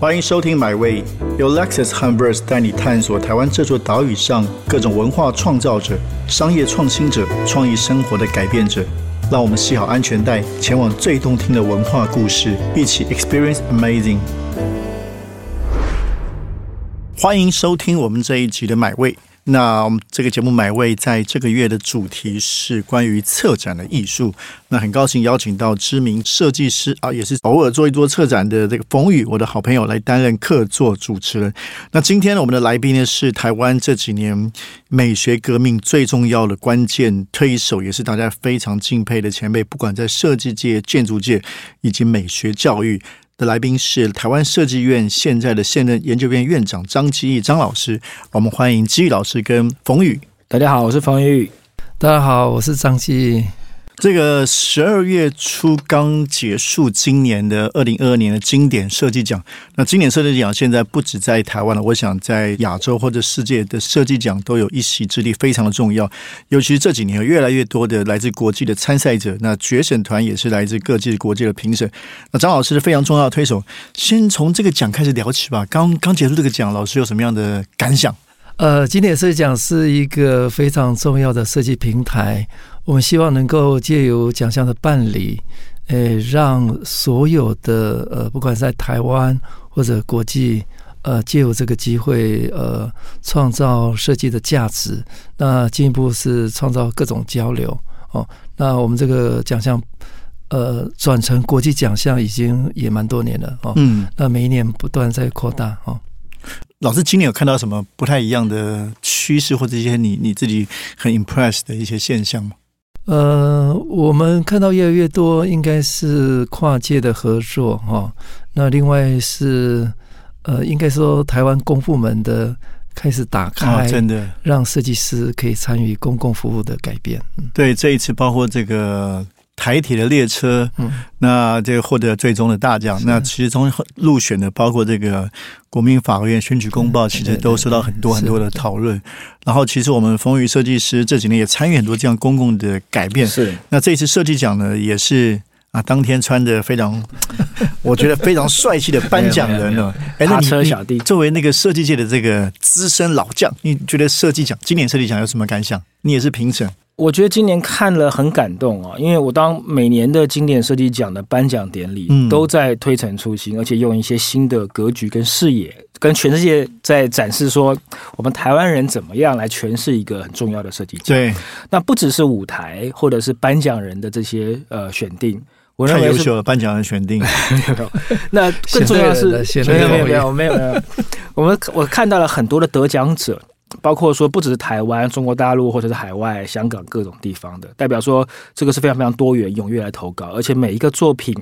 欢迎收听《My Way》，由 Lexus h u m b e r s 带你探索台湾这座岛屿上各种文化创造者、商业创新者、创意生活的改变者。让我们系好安全带，前往最动听的文化故事，一起 Experience Amazing。欢迎收听我们这一集的《买位》。那我们这个节目《买位》在这个月的主题是关于策展的艺术。那很高兴邀请到知名设计师啊，也是偶尔做一做策展的这个冯宇，我的好朋友来担任客座主持人。那今天呢，我们的来宾呢是台湾这几年美学革命最重要的关键推手，也是大家非常敬佩的前辈，不管在设计界、建筑界以及美学教育。的来宾是台湾设计院现在的现任研究院院长张基义张老师，我们欢迎基义老师跟冯宇。大家好，我是冯宇。大家好，我是张基义。这个十二月初刚结束今年的二零二二年的经典设计奖。那经典设计奖现在不止在台湾了，我想在亚洲或者世界的设计奖都有一席之地，非常的重要。尤其是这几年有越来越多的来自国际的参赛者，那决审团也是来自各界国际的评审。那张老师是非常重要的推手，先从这个奖开始聊起吧。刚刚结束这个奖，老师有什么样的感想？呃，经典设计奖是一个非常重要的设计平台。我们希望能够借由奖项的办理，诶，让所有的呃，不管在台湾或者国际，呃，借由这个机会，呃，创造设计的价值。那进一步是创造各种交流哦。那我们这个奖项，呃，转成国际奖项已经也蛮多年了哦。嗯。那每一年不断在扩大哦。老师今年有看到什么不太一样的趋势，或者一些你你自己很 impress 的一些现象吗？呃，我们看到越来越多，应该是跨界的合作哈。那另外是呃，应该说台湾公部门的开始打开，真的让设计师可以参与公共服务的改变。对，这一次包括这个。台铁的列车，嗯，那这个获得最终的大奖。那其实从入选的，包括这个国民法院选举公报，其实都受到很多很多的讨论。然后，其实我们风雨设计师这几年也参与很多这样公共的改变。是，那这次设计奖呢，也是啊，当天穿的非常，我觉得非常帅气的颁奖人呢。哎，那车小弟作为那个设计界的这个资深老将，你觉得设计奖今年设计奖有什么感想？你也是评审。我觉得今年看了很感动啊，因为我当每年的经典设计奖的颁奖典礼，都在推陈出新，而且用一些新的格局跟视野，跟全世界在展示说，我们台湾人怎么样来诠释一个很重要的设计奖。对，那不只是舞台或者是颁奖人的这些呃选定，我认为优秀了颁奖人选定。那更重要的是，没有没有没有没有，我们我看到了很多的得奖者。包括说，不只是台湾、中国大陆，或者是海外、香港各种地方的，代表说这个是非常非常多元，踊跃来投稿，而且每一个作品，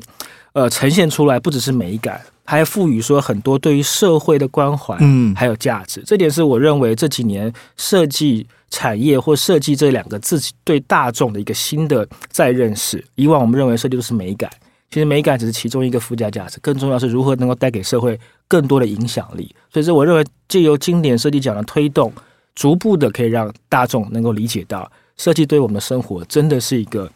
呃，呈现出来不只是美感，还赋予说很多对于社会的关怀，嗯，还有价值。这点是我认为这几年设计产业或设计这两个字对大众的一个新的再认识。以往我们认为设计都是美感。其实美感只是其中一个附加价值，更重要是如何能够带给社会更多的影响力。所以说，我认为借由经典设计奖的推动，逐步的可以让大众能够理解到，设计对我们的生活真的是一个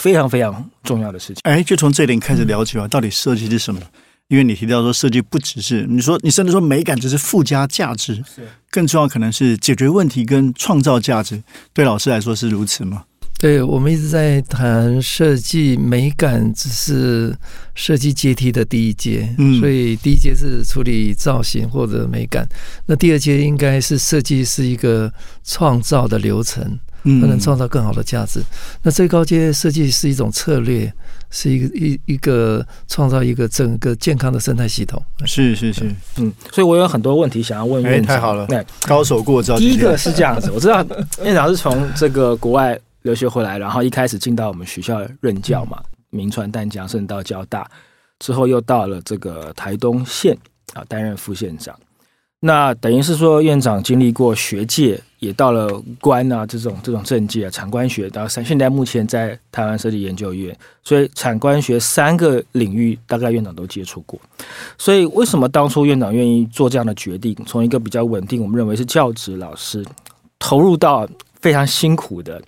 非常非常重要的事情。哎，就从这点开始了解吧，到底设计是什么？因为你提到说，设计不只是你说，你甚至说美感只是附加价值，是更重要可能是解决问题跟创造价值。对老师来说是如此吗？对，我们一直在谈设计美感，只是设计阶梯的第一阶。嗯，所以第一阶是处理造型或者美感，那第二阶应该是设计是一个创造的流程，嗯，能创造更好的价值。那最高阶设计是一种策略，是一个一一个创造一个整个健康的生态系统。是是是，嗯，所以我有很多问题想要问院长。太好了，那高手过招。第一个是这样子，我知道院长是从这个国外。留学回来，然后一开始进到我们学校任教嘛，名传淡江，甚至到交大，之后又到了这个台东县啊，担任副县长。那等于是说，院长经历过学界，也到了官啊这种这种政界啊，产官学，到现现在目前在台湾设计研究院，所以产官学三个领域大概院长都接触过。所以为什么当初院长愿意做这样的决定，从一个比较稳定，我们认为是教职老师，投入到非常辛苦的。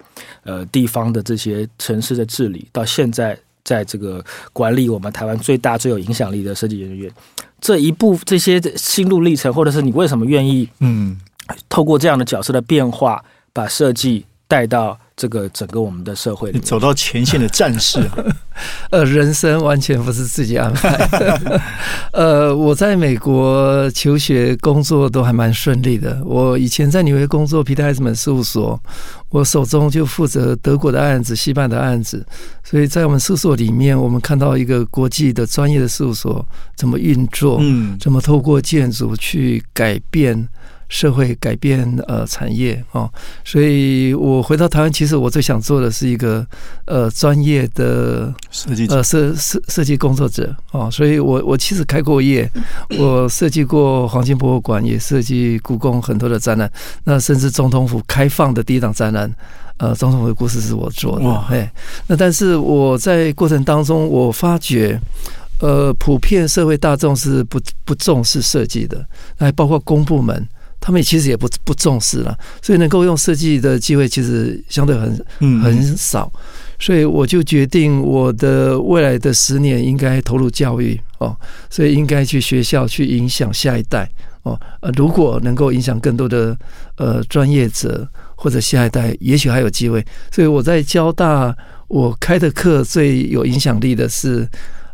呃，地方的这些城市的治理，到现在在这个管理我们台湾最大最有影响力的设计研究院，这一部这些心路历程，或者是你为什么愿意嗯，透过这样的角色的变化，把设计带到。这个整个我们的社会，你走到前线的战士，呃，人生完全不是自己安排。呃，我在美国求学、工作都还蛮顺利的。我以前在纽约工作，皮特艾斯曼事务所，我手中就负责德国的案子、西班牙的案子，所以在我们事务所里面，我们看到一个国际的专业的事务所怎么运作，嗯，怎么透过建筑去改变。社会改变呃产业哦，所以我回到台湾，其实我最想做的是一个呃专业的设计呃设设设计工作者哦，所以我我其实开过业，我设计过黄金博物馆，也设计故宫很多的展览，那甚至总统府开放的第一档展览，呃，总统府的故事是我做的，哎，那但是我在过程当中，我发觉呃，普遍社会大众是不不重视设计的，还包括公部门。他们其实也不不重视了，所以能够用设计的机会其实相对很很少，所以我就决定我的未来的十年应该投入教育哦，所以应该去学校去影响下一代哦，呃，如果能够影响更多的呃专业者或者下一代，也许还有机会。所以我在交大我开的课最有影响力的是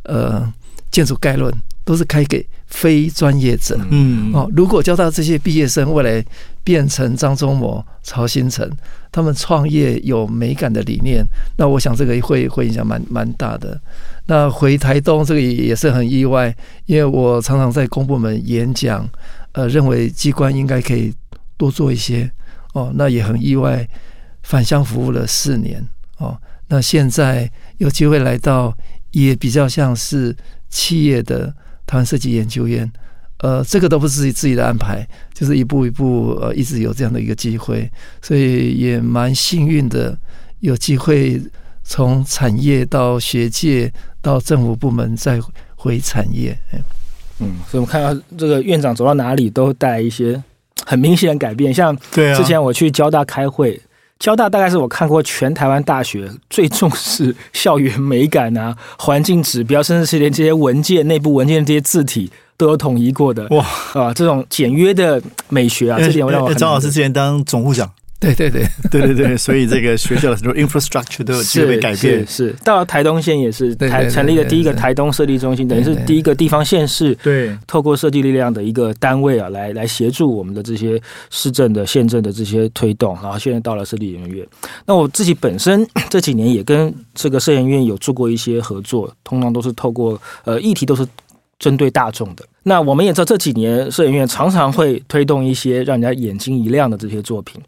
呃建筑概论，都是开给。非专业者，嗯哦，如果教到这些毕业生未来变成张忠谋、曹新成，他们创业有美感的理念，那我想这个会会影响蛮蛮大的。那回台东这个也也是很意外，因为我常常在公部门演讲，呃，认为机关应该可以多做一些哦，那也很意外，返乡服务了四年哦，那现在有机会来到，也比较像是企业的。台湾设计研究院，呃，这个都不是自己自己的安排，就是一步一步，呃，一直有这样的一个机会，所以也蛮幸运的，有机会从产业到学界到政府部门再回产业。嗯，所以我们看到这个院长走到哪里都带一些很明显的改变，像之前我去交大开会。交大大概是我看过全台湾大学最重视校园美感啊、环境指标，甚至是连这些文件、内部文件这些字体都有统一过的哇啊！这种简约的美学啊，这点让我张老师之前当总务长。对对对对对对，所以这个学校的很多 infrastructure 都有机会改变。是到了台东县也是台成立了第一个台东设计中心，等于是第一个地方县市对透过设计力量的一个单位啊，来来协助我们的这些市政的县政的这些推动。然后现在到了设计研究院，那我自己本身 这几年也跟这个设研院有做过一些合作，通常都是透过呃议题都是。针对大众的，那我们也知道这几年摄影院常常会推动一些让人家眼睛一亮的这些作品，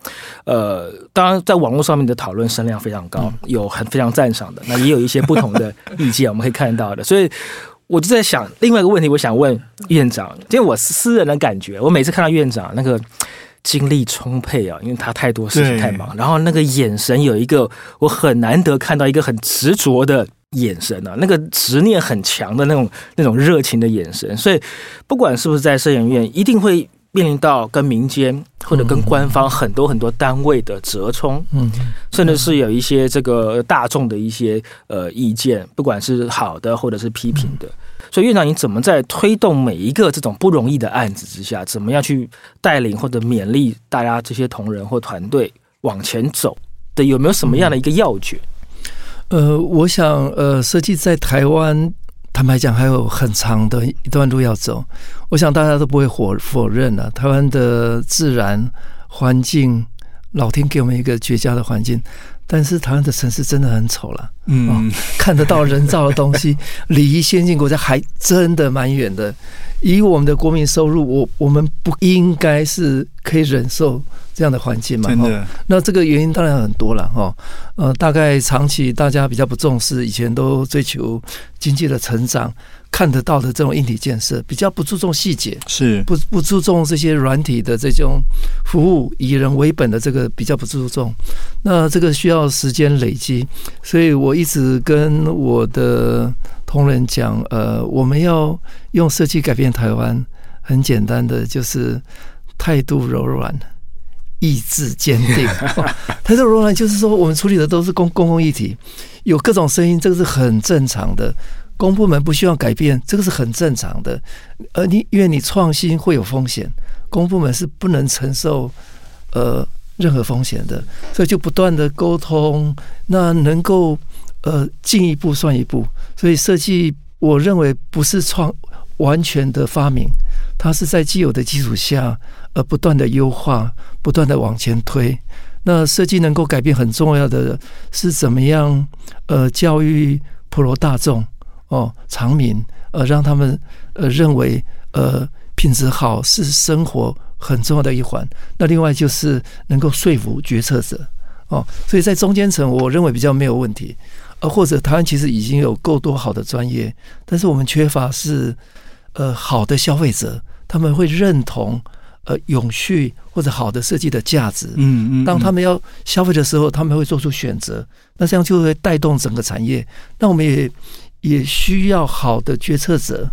呃，当然在网络上面的讨论声量非常高，有很非常赞赏的，那也有一些不同的意见，我们可以看到的。所以我就在想另外一个问题，我想问院长，因为我私人的感觉，我每次看到院长那个精力充沛啊，因为他太多事情太忙，然后那个眼神有一个我很难得看到一个很执着的。眼神啊，那个执念很强的那种、那种热情的眼神，所以不管是不是在摄影院，一定会面临到跟民间或者跟官方很多很多单位的折冲，嗯，甚至是有一些这个大众的一些呃意见，不管是好的或者是批评的。所以院长，你怎么在推动每一个这种不容易的案子之下，怎么样去带领或者勉励大家这些同仁或团队往前走的？有没有什么样的一个要诀？呃，我想，呃，设计在台湾，坦白讲，还有很长的一段路要走。我想大家都不会否否认了，台湾的自然环境，老天给我们一个绝佳的环境。但是台湾的城市真的很丑了，嗯，看得到人造的东西，离先进国家还真的蛮远的。以我们的国民收入，我我们不应该是可以忍受。这样的环境嘛，真的。那这个原因当然很多了哈。呃，大概长期大家比较不重视，以前都追求经济的成长，看得到的这种硬体建设，比较不注重细节，是不不注重这些软体的这种服务，以人为本的这个比较不注重。那这个需要时间累积，所以我一直跟我的同仁讲，呃，我们要用设计改变台湾，很简单的就是态度柔软。意志坚定，态度柔软就是说，我们处理的都是公公共议题，有各种声音，这个是很正常的。公部门不需要改变，这个是很正常的。而你因为你创新会有风险，公部门是不能承受呃任何风险的，所以就不断的沟通，那能够呃进一步算一步。所以设计，我认为不是创完全的发明，它是在既有的基础下，呃不断的优化，不断的往前推。那设计能够改变很重要的是怎么样？呃，教育普罗大众哦，长民呃，让他们呃认为呃品质好是生活很重要的一环。那另外就是能够说服决策者哦，所以在中间层，我认为比较没有问题。呃，或者台湾其实已经有够多好的专业，但是我们缺乏是呃好的消费者，他们会认同。呃，永续或者好的设计的价值，嗯嗯，当他们要消费的时候，他们会做出选择，那这样就会带动整个产业。那我们也也需要好的决策者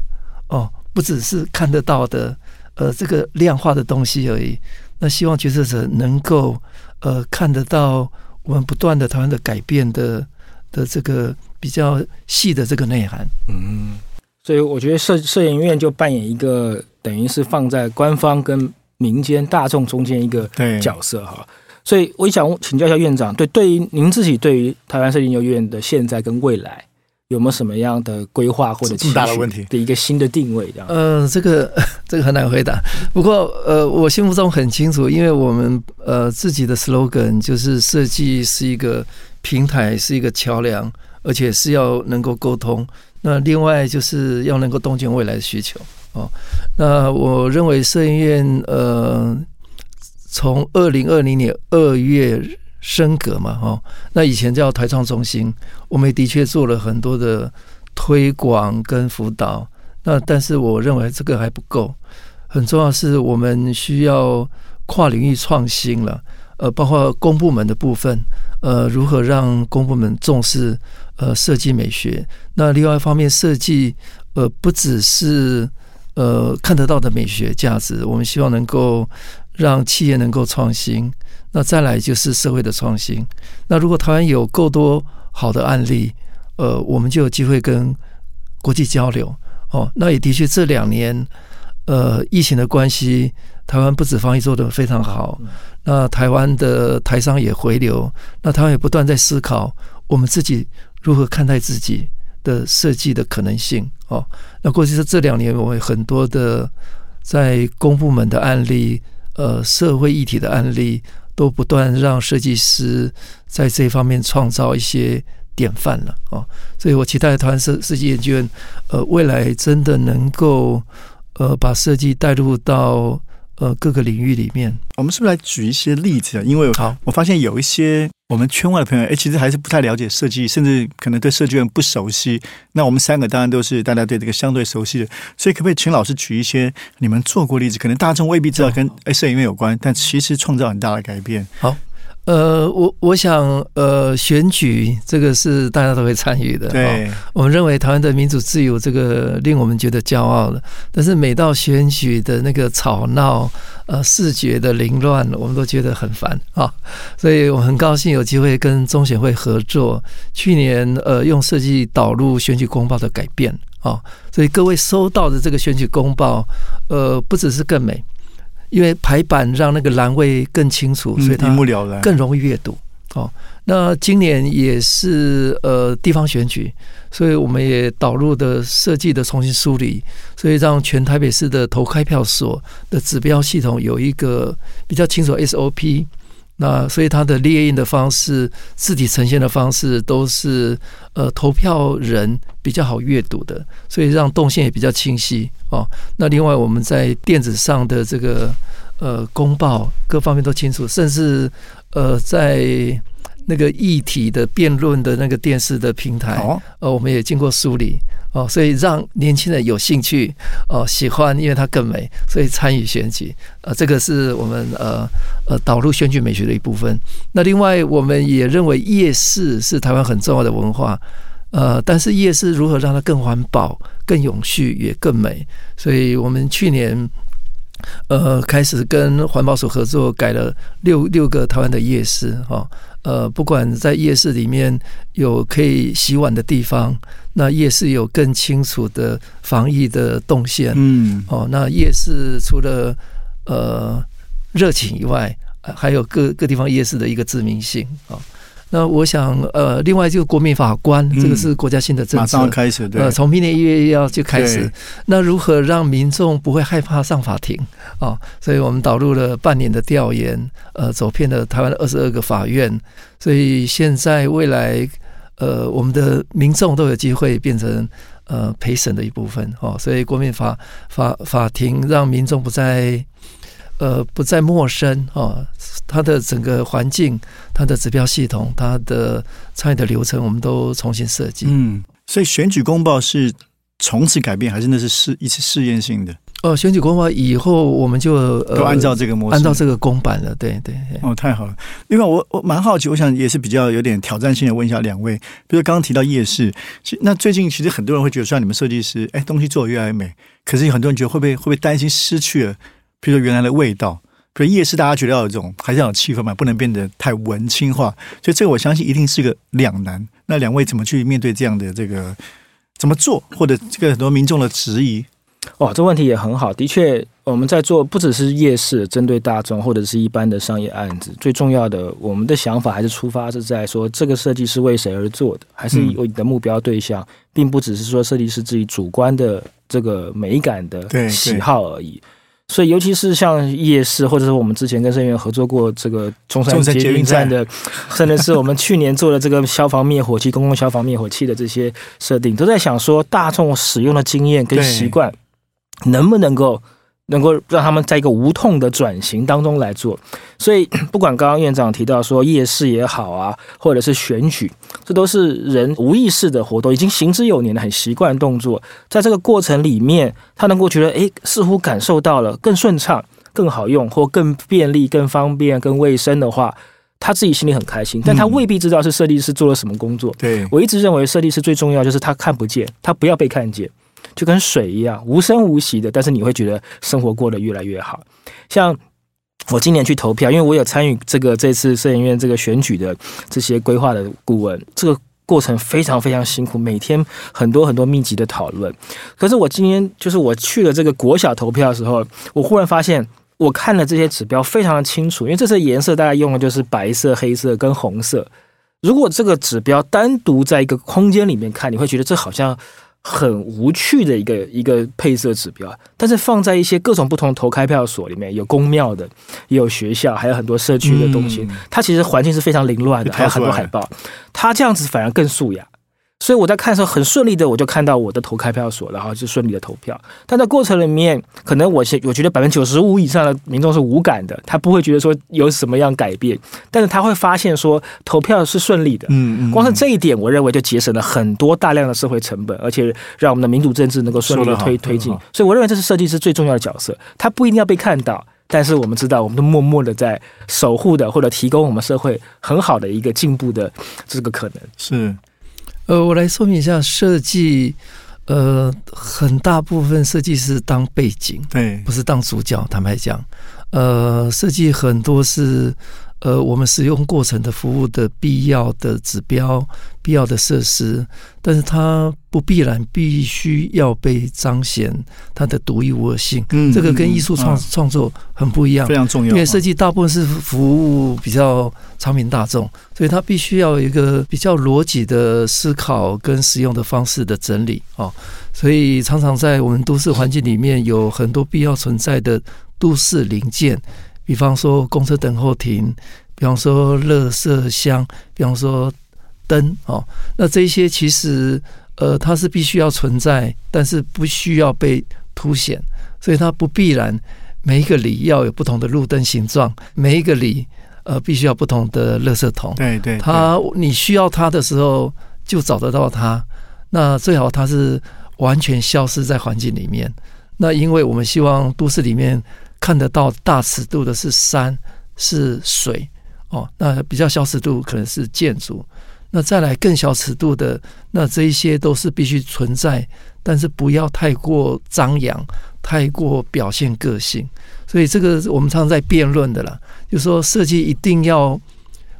哦，不只是看得到的呃这个量化的东西而已。那希望决策者能够呃看得到我们不断的台湾的改变的的这个比较细的这个内涵。嗯，所以我觉得摄摄影院就扮演一个等于是放在官方跟民间大众中间一个角色哈，所以我想请教一下院长，对对于您自己对于台湾设计研究院的现在跟未来有没有什么样的规划或者这么大的问题的一个新的定位？这样，呃，这个 这个很难回答。不过呃，我心目中很清楚，因为我们呃自己的 slogan 就是设计是一个平台，是一个桥梁，而且是要能够沟通。那另外就是要能够洞见未来的需求。哦，那我认为摄影院呃，从二零二零年二月升格嘛，哈，那以前叫台创中心，我们的确做了很多的推广跟辅导，那但是我认为这个还不够，很重要是我们需要跨领域创新了，呃，包括公部门的部分，呃，如何让公部门重视呃设计美学，那另外一方面设计呃不只是。呃，看得到的美学价值，我们希望能够让企业能够创新。那再来就是社会的创新。那如果台湾有够多好的案例，呃，我们就有机会跟国际交流。哦，那也的确这两年，呃，疫情的关系，台湾不止防疫做得非常好，那台湾的台商也回流，那台湾也不断在思考我们自己如何看待自己。的设计的可能性哦，那过去是这两年，我们很多的在公部门的案例，呃，社会议题的案例，都不断让设计师在这方面创造一些典范了哦。所以我期待台湾设设计研究院，呃，未来真的能够呃把设计带入到呃各个领域里面。我们是不是来举一些例子啊？因为好，我发现有一些。我们圈外的朋友，哎，其实还是不太了解设计，甚至可能对设计院不熟悉。那我们三个当然都是大家对这个相对熟悉的，所以可不可以请老师举一些你们做过例子？可能大众未必知道跟哎摄影院有关，但其实创造很大的改变。好。呃，我我想，呃，选举这个是大家都会参与的。对，我们认为台湾的民主自由，这个令我们觉得骄傲的。但是每到选举的那个吵闹，呃，视觉的凌乱，我们都觉得很烦啊。所以我很高兴有机会跟中选会合作，去年呃，用设计导入选举公报的改变啊。所以各位收到的这个选举公报，呃，不只是更美。因为排版让那个栏位更清楚，所以它更容易阅读。哦，那今年也是呃地方选举，所以我们也导入的设计的重新梳理，所以让全台北市的投开票所的指标系统有一个比较清楚 SOP。那所以它的列印的方式、字体呈现的方式都是呃投票人比较好阅读的，所以让动线也比较清晰哦。那另外我们在电子上的这个呃公报各方面都清楚，甚至呃在那个议题的辩论的那个电视的平台，呃我们也经过梳理。哦，所以让年轻人有兴趣哦，喜欢，因为它更美，所以参与选举。呃，这个是我们呃呃导入选举美学的一部分。那另外，我们也认为夜市是台湾很重要的文化。呃，但是夜市如何让它更环保、更永续、也更美？所以我们去年呃，开始跟环保署合作，改了六六个台湾的夜市哈。呃，不管在夜市里面有可以洗碗的地方，那夜市有更清楚的防疫的动线。嗯，哦，那夜市除了呃热情以外，还有各各地方夜市的一个知名性啊。那我想，呃，另外就国民法官，这个是国家新的政策，马上开始，呃，从明年一月一号就开始。那如何让民众不会害怕上法庭啊？所以我们导入了半年的调研，呃，走遍了台湾的二十二个法院。所以现在未来，呃，我们的民众都有机会变成呃陪审的一部分哦。所以国民法法法庭让民众不再。呃，不再陌生啊，它的整个环境、它的指标系统、它的参与的流程，我们都重新设计。嗯，所以选举公报是从此改变，还是那是试一次试验性的？哦，选举公报以后我们就都按照这个模式，按照这个公版了。对对。哦，太好了。另外，我我蛮好奇，我想也是比较有点挑战性的问一下两位，比如刚刚提到夜市，其那最近其实很多人会觉得，虽然你们设计师哎东西做的越来越美，可是有很多人觉得会不会会不会担心失去了？比如说原来的味道，比如夜市，大家觉得要有这种还是要有气氛嘛，不能变得太文青化，所以这个我相信一定是个两难。那两位怎么去面对这样的这个怎么做，或者这个很多民众的质疑？哇，这问题也很好。的确，我们在做不只是夜市，针对大众或者是一般的商业案子，最重要的，我们的想法还是出发是在说这个设计是为谁而做的，还是有你的目标对象，并不只是说设计师自己主观的这个美感的喜好而已。所以，尤其是像夜市，或者是我们之前跟盛源合作过这个中山捷运站的，甚至是我们去年做的这个消防灭火器、公共消防灭火器的这些设定，都在想说，大众使用的经验跟习惯能不能够。能够让他们在一个无痛的转型当中来做，所以 不管刚刚院长提到说夜市也好啊，或者是选举，这都是人无意识的活动，已经行之有年的很习惯动作，在这个过程里面，他能够觉得诶，似乎感受到了更顺畅、更好用或更便利、更方便、更卫生的话，他自己心里很开心，但他未必知道是设计师做了什么工作。对我一直认为设计师最重要就是他看不见，他不要被看见。就跟水一样，无声无息的，但是你会觉得生活过得越来越好。像我今年去投票，因为我有参与这个这次摄影院这个选举的这些规划的顾问，这个过程非常非常辛苦，每天很多很多密集的讨论。可是我今天就是我去了这个国小投票的时候，我忽然发现，我看了这些指标非常的清楚，因为这次颜色大概用的就是白色、黑色跟红色。如果这个指标单独在一个空间里面看，你会觉得这好像。很无趣的一个一个配色指标，但是放在一些各种不同投开票所里面，有公庙的，也有学校，还有很多社区的东西，它其实环境是非常凌乱的，还有很多海报，它这样子反而更素雅。所以我在看的时候很顺利的，我就看到我的投开票所，然后就顺利的投票。但在过程里面，可能我我觉得百分之九十五以上的民众是无感的，他不会觉得说有什么样改变，但是他会发现说投票是顺利的。嗯嗯。光是这一点，我认为就节省了很多大量的社会成本，而且让我们的民主政治能够顺利的推推进。所以我认为这是设计师最重要的角色，他不一定要被看到，但是我们知道，我们都默默的在守护的，或者提供我们社会很好的一个进步的这个可能。是。呃，我来说明一下设计，呃，很大部分设计师当背景，对，不是当主角。坦白讲，呃，设计很多是。呃，我们使用过程的服务的必要的指标、必要的设施，但是它不必然必须要被彰显它的独一无二性。嗯，这个跟艺术创创作很不一样，非常重要。因为设计大部分是服务比较长民大众，所以它必须要有一个比较逻辑的思考跟使用的方式的整理哦。所以常常在我们都市环境里面有很多必要存在的都市零件。比方说公车等候亭，比方说垃圾箱，比方说灯哦，那这些其实呃它是必须要存在，但是不需要被凸显，所以它不必然每一个里要有不同的路灯形状，每一个里呃必须要不同的垃圾桶。对对，它你需要它的时候就找得到它，那最好它是完全消失在环境里面。那因为我们希望都市里面。看得到大尺度的是山是水哦，那比较小尺度可能是建筑。那再来更小尺度的，那这一些都是必须存在，但是不要太过张扬，太过表现个性。所以这个我们常常在辩论的啦，就说设计一定要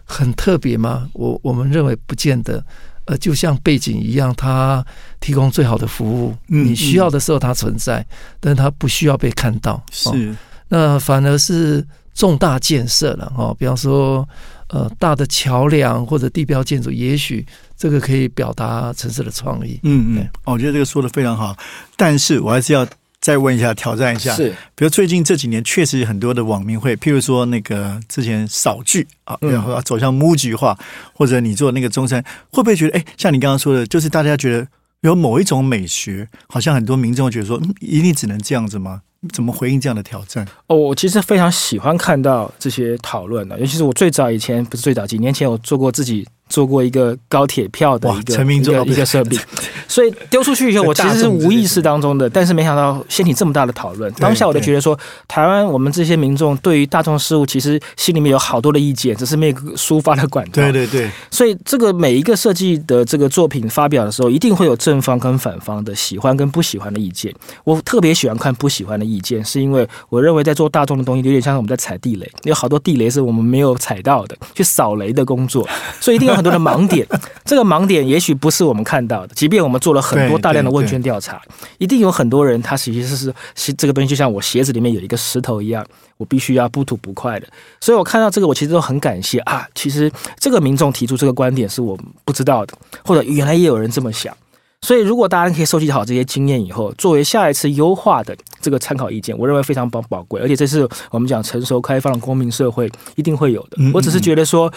很特别吗？我我们认为不见得。呃，就像背景一样，它提供最好的服务，你需要的时候它存在，但是它不需要被看到。是，那反而是重大建设了哈，比方说呃大的桥梁或者地标建筑，也许这个可以表达城市的创意。嗯嗯，我觉得这个说的非常好，但是我还是要。再问一下，挑战一下，是，比如最近这几年确实很多的网民会，譬如说那个之前扫剧啊，然后走向木剧化，或者你做那个中山，会不会觉得，哎，像你刚刚说的，就是大家觉得有某一种美学，好像很多民众觉得说，一定只能这样子吗？怎么回应这样的挑战？哦，我其实非常喜欢看到这些讨论的，尤其是我最早以前不是最早几年前我做过自己。做过一个高铁票的一个一个一个设备，所以丢出去以后，我其实是无意识当中的，但是没想到掀起这么大的讨论。当下我就觉得说，台湾我们这些民众对于大众事务，其实心里面有好多的意见，只是没有抒发的管道。对对对。所以这个每一个设计的这个作品发表的时候，一定会有正方跟反方的喜欢跟不喜欢的意见。我特别喜欢看不喜欢的意见，是因为我认为在做大众的东西，有点像我们在踩地雷，有好多地雷是我们没有踩到的，去扫雷的工作，所以一定有。很多的盲点，这个盲点也许不是我们看到的。即便我们做了很多大量的问卷调查，一定有很多人他其实是是这个东西，就像我鞋子里面有一个石头一样，我必须要不吐不快的。所以我看到这个，我其实都很感谢啊。其实这个民众提出这个观点是我不知道的，或者原来也有人这么想。所以如果大家可以收集好这些经验以后，作为下一次优化的这个参考意见，我认为非常宝宝贵。而且这是我们讲成熟开放的公民社会一定会有的。我只是觉得说。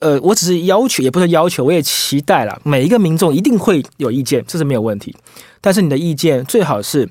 呃，我只是要求，也不是要求，我也期待了。每一个民众一定会有意见，这是没有问题。但是你的意见最好是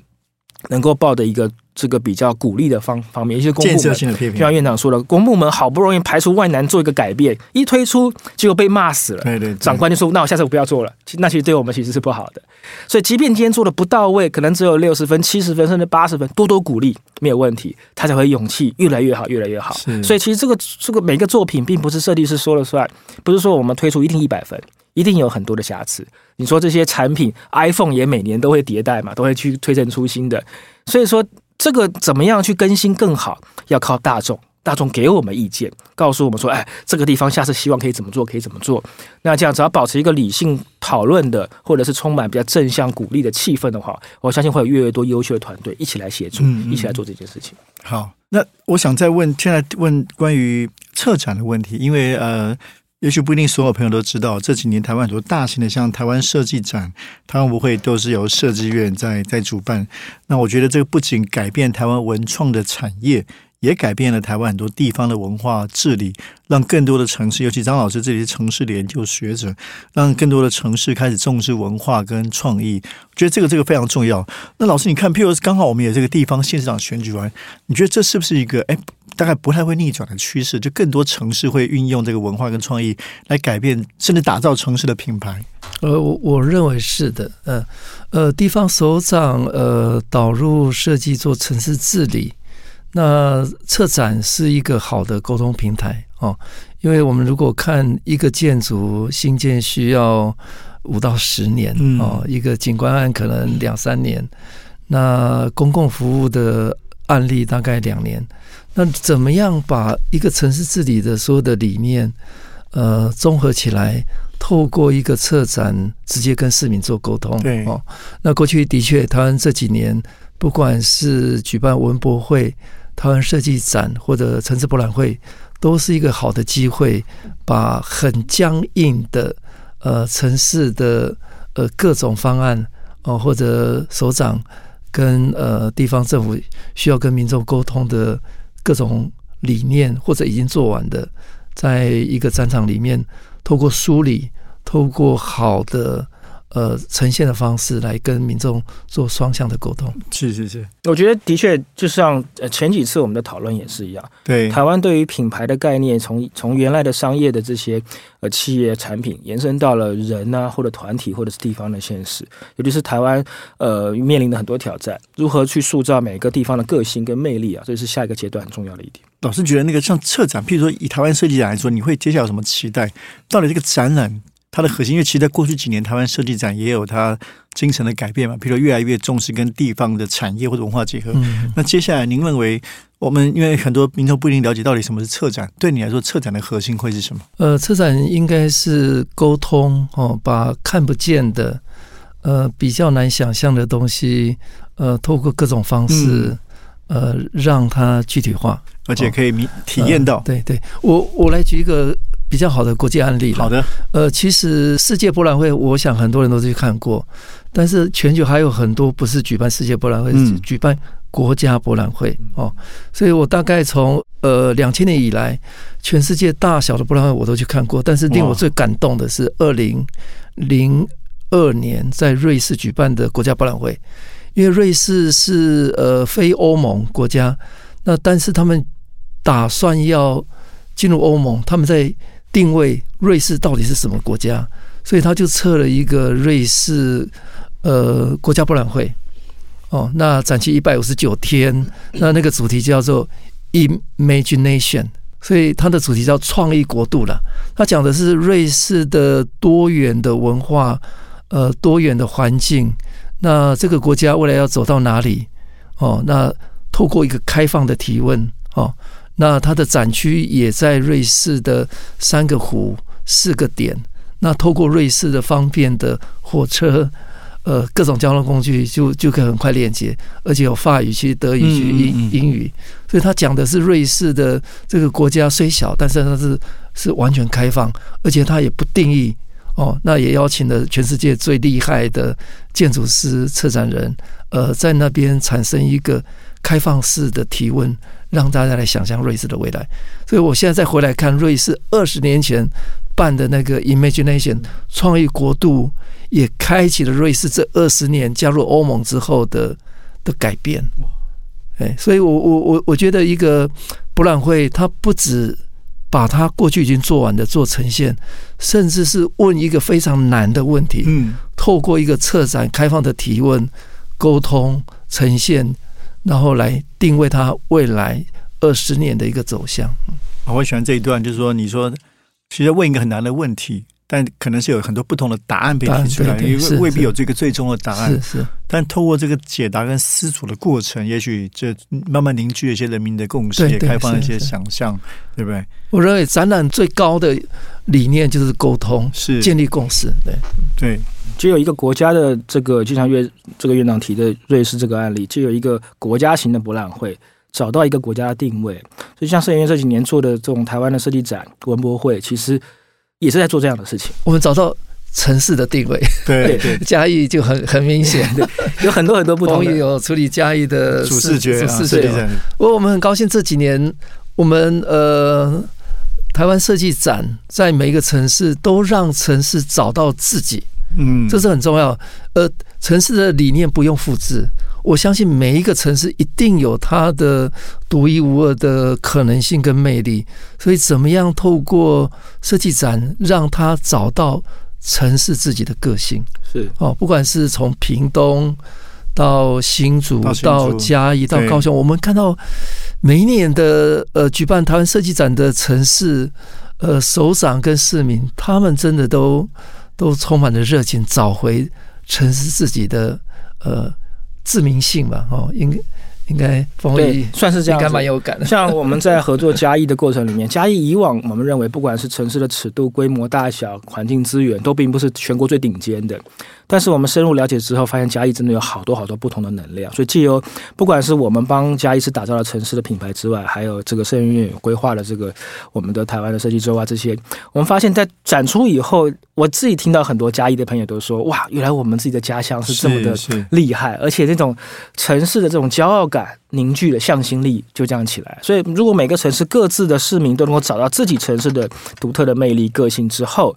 能够报的一个。这个比较鼓励的方方面，一些公部门，就像院长说的，公部门好不容易排除万难做一个改变，一推出就被骂死了。对对，长官就说：“那我下次我不要做了。”那其实对我们其实是不好的。所以，即便今天做的不到位，可能只有六十分、七十分，甚至八十分，多多鼓励没有问题，他才会勇气越来越好，越来越好。所以，其实这个这个每个作品，并不是设计师说了算，不是说我们推出一定一百分，一定有很多的瑕疵。你说这些产品，iPhone 也每年都会迭代嘛，都会去推陈出新的。所以说。这个怎么样去更新更好？要靠大众，大众给我们意见，告诉我们说，哎，这个地方下次希望可以怎么做，可以怎么做。那这样只要保持一个理性讨论的，或者是充满比较正向鼓励的气氛的话，我相信会有越来越多优秀的团队一起来协助，一起来做这件事情。好，那我想再问，现在问关于策展的问题，因为呃。也许不一定所有朋友都知道，这几年台湾很多大型的，像台湾设计展、台湾舞会，都是由设计院在在主办。那我觉得这个不仅改变台湾文创的产业。也改变了台湾很多地方的文化治理，让更多的城市，尤其张老师这些城市的研究学者，让更多的城市开始重视文化跟创意。我觉得这个这个非常重要。那老师，你看，譬如刚好我们有这个地方县市长选举完，你觉得这是不是一个哎，大概不太会逆转的趋势？就更多城市会运用这个文化跟创意来改变，甚至打造城市的品牌。呃，我我认为是的。嗯呃，地方首长呃导入设计做城市治理。那策展是一个好的沟通平台哦，因为我们如果看一个建筑新建需要五到十年哦，一个景观案可能两三年，那公共服务的案例大概两年，那怎么样把一个城市治理的所有的理念呃综合起来，透过一个策展直接跟市民做沟通？对哦，那过去的确，台湾这几年不管是举办文博会。台湾设计展或者城市博览会，都是一个好的机会，把很僵硬的呃城市的呃各种方案哦，或者首长跟呃地方政府需要跟民众沟通的各种理念，或者已经做完的，在一个展场里面，透过梳理，透过好的。呃，呈现的方式来跟民众做双向的沟通，是是是，我觉得的确就像呃前几次我们的讨论也是一样，对台湾对于品牌的概念，从从原来的商业的这些呃企业产品，延伸到了人啊或者团体或者是地方的现实，尤其是台湾呃面临的很多挑战，如何去塑造每个地方的个性跟魅力啊，这是下一个阶段很重要的一点。老师觉得那个像策展，譬如说以台湾设计展来说，你会接下来有什么期待？到底这个展览？它的核心，因为其实在过去几年，台湾设计展也有它精神的改变嘛，比如越来越重视跟地方的产业或者文化结合。那接下来，您认为我们因为很多民众不一定了解到底什么是策展，对你来说，策展的核心会是什么？呃，策展应该是沟通哦，把看不见的、呃比较难想象的东西，呃，透过各种方式，呃，让它具体化，而且可以体验到。对对，我我来举一个。比较好的国际案例。好的，呃，其实世界博览会，我想很多人都去看过，但是全球还有很多不是举办世界博览会，是举办国家博览会哦。所以我大概从呃两千年以来，全世界大小的博览会我都去看过，但是令我最感动的是二零零二年在瑞士举办的国家博览会，因为瑞士是呃非欧盟国家，那但是他们打算要进入欧盟，他们在定位瑞士到底是什么国家？所以他就测了一个瑞士呃国家博览会哦，那展期一百五十九天，那那个主题叫做 Imagination，所以它的主题叫创意国度了。它讲的是瑞士的多元的文化，呃，多元的环境。那这个国家未来要走到哪里？哦，那透过一个开放的提问哦。那它的展区也在瑞士的三个湖、四个点。那透过瑞士的方便的火车，呃，各种交通工具就就可以很快链接，而且有法语区、德语区、英英语。所以他讲的是瑞士的这个国家虽小，但是它是是完全开放，而且它也不定义哦。那也邀请了全世界最厉害的建筑师、策展人，呃，在那边产生一个开放式的提问。让大家来想象瑞士的未来，所以我现在再回来看瑞士二十年前办的那个 Imagination 创意国度，也开启了瑞士这二十年加入欧盟之后的的改变。哎，所以我我我我觉得一个博览会，它不止把它过去已经做完的做呈现，甚至是问一个非常难的问题。嗯，透过一个策展开放的提问、沟通、呈现。然后来定位它未来二十年的一个走向。我喜欢这一段，就是说，你说其实问一个很难的问题，但可能是有很多不同的答案被提出来，因为未必有这个最终的答案。是是。但透过这个解答跟思索的过程，也许这慢慢凝聚一些人民的共识，也开放一些想象，对不对？我认为展览最高的理念就是沟通，是建立共识。对对。就有一个国家的这个，就像院这个院长提的瑞士这个案例，就有一个国家型的博览会，找到一个国家的定位。所以像摄影院这几年做的这种台湾的设计展、文博会，其实也是在做这样的事情。我们找到城市的定位，对对，嘉义就很很明显，有很多很多不同。有处理嘉义的主视觉、视觉。不过我们很高兴这几年，我们呃台湾设计展在每一个城市都让城市找到自己。嗯，这是很重要。呃，城市的理念不用复制，我相信每一个城市一定有它的独一无二的可能性跟魅力。所以，怎么样透过设计展让它找到城市自己的个性？是哦，不管是从屏东到新竹到嘉义到高雄，我们看到每一年的呃举办台湾设计展的城市，呃，首长跟市民，他们真的都。都充满着热情，找回城市自己的呃自明性吧。哦，应该应该对，算是这样，应该蛮有感的。像我们在合作嘉义的过程里面，嘉义以往我们认为，不管是城市的尺度、规模、大小、环境资源，都并不是全国最顶尖的。但是我们深入了解之后，发现嘉义真的有好多好多不同的能量。所以，既有不管是我们帮嘉义市打造了城市的品牌之外，还有这个摄影院规划了这个我们的台湾的设计周啊，这些我们发现，在展出以后，我自己听到很多嘉义的朋友都说：“哇，原来我们自己的家乡是这么的厉害，而且那种城市的这种骄傲感凝聚的向心力就这样起来。”所以，如果每个城市各自的市民都能够找到自己城市的独特的魅力、个性之后，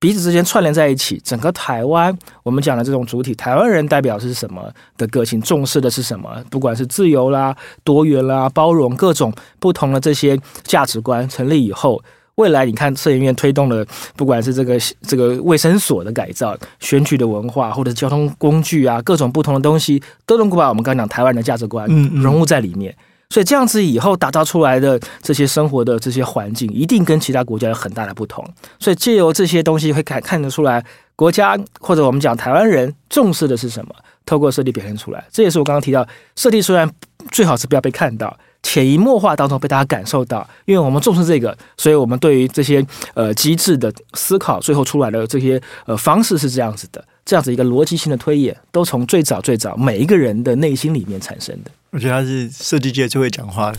彼此之间串联在一起，整个台湾，我们讲的这种主体，台湾人代表是什么的个性，重视的是什么？不管是自由啦、多元啦、包容各种不同的这些价值观成立以后，未来你看摄影院推动了，不管是这个这个卫生所的改造、选举的文化，或者是交通工具啊，各种不同的东西，都能够把我们刚讲台湾的价值观融入在里面。所以这样子以后打造出来的这些生活的这些环境，一定跟其他国家有很大的不同。所以借由这些东西，会看看得出来，国家或者我们讲台湾人重视的是什么，透过设计表现出来。这也是我刚刚提到，设计虽然最好是不要被看到。潜移默化当中被大家感受到，因为我们重视这个，所以我们对于这些呃机制的思考，最后出来的这些呃方式是这样子的，这样子一个逻辑性的推演，都从最早最早每一个人的内心里面产生的。我觉得他是设计界最会讲话的。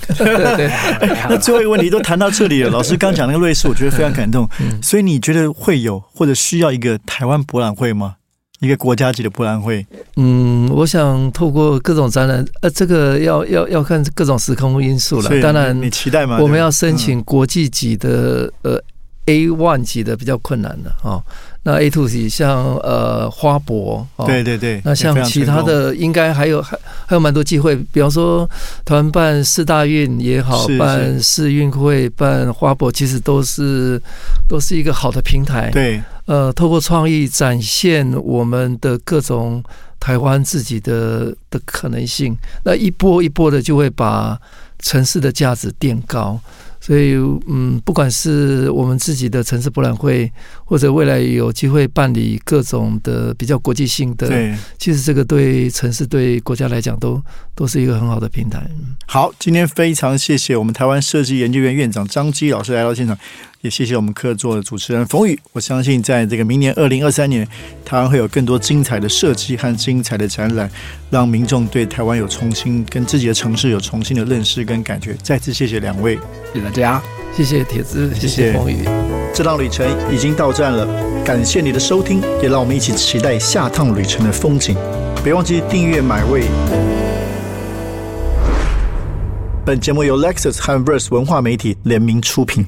那 最后一个问题都谈到这里了，老师刚讲那个瑞士，我觉得非常感动。所以你觉得会有或者需要一个台湾博览会吗？一个国家级的博览会，嗯，我想透过各种展览，呃，这个要要要看各种时空因素了。当然，你期待吗？我们要申请国际级的，呃，A one 级的比较困难的啊。那 A two C 像呃花博，哦对对对。那像其他的，应该还有还还有蛮多机会，比方说台湾办四大运也好，办世运会、办花博，其实都是都是一个好的平台。对。呃，透过创意展现我们的各种台湾自己的的可能性，那一波一波的就会把城市的价值垫高。所以，嗯，不管是我们自己的城市博览会，或者未来有机会办理各种的比较国际性的，对，其实这个对城市、对国家来讲，都都是一个很好的平台。好，今天非常谢谢我们台湾设计研究院院长张基老师来到现场。也谢谢我们客座的主持人冯宇。我相信，在这个明年二零二三年，台湾会有更多精彩的设计和精彩的展览，让民众对台湾有重新跟自己的城市有重新的认识跟感觉。再次谢谢两位，谢谢大家，谢谢铁子，谢谢冯宇。这趟旅程已经到站了，感谢你的收听，也让我们一起期待下趟旅程的风景。别忘记订阅买位。本节目由 Lexus 和 Verse 文化媒体联名出品。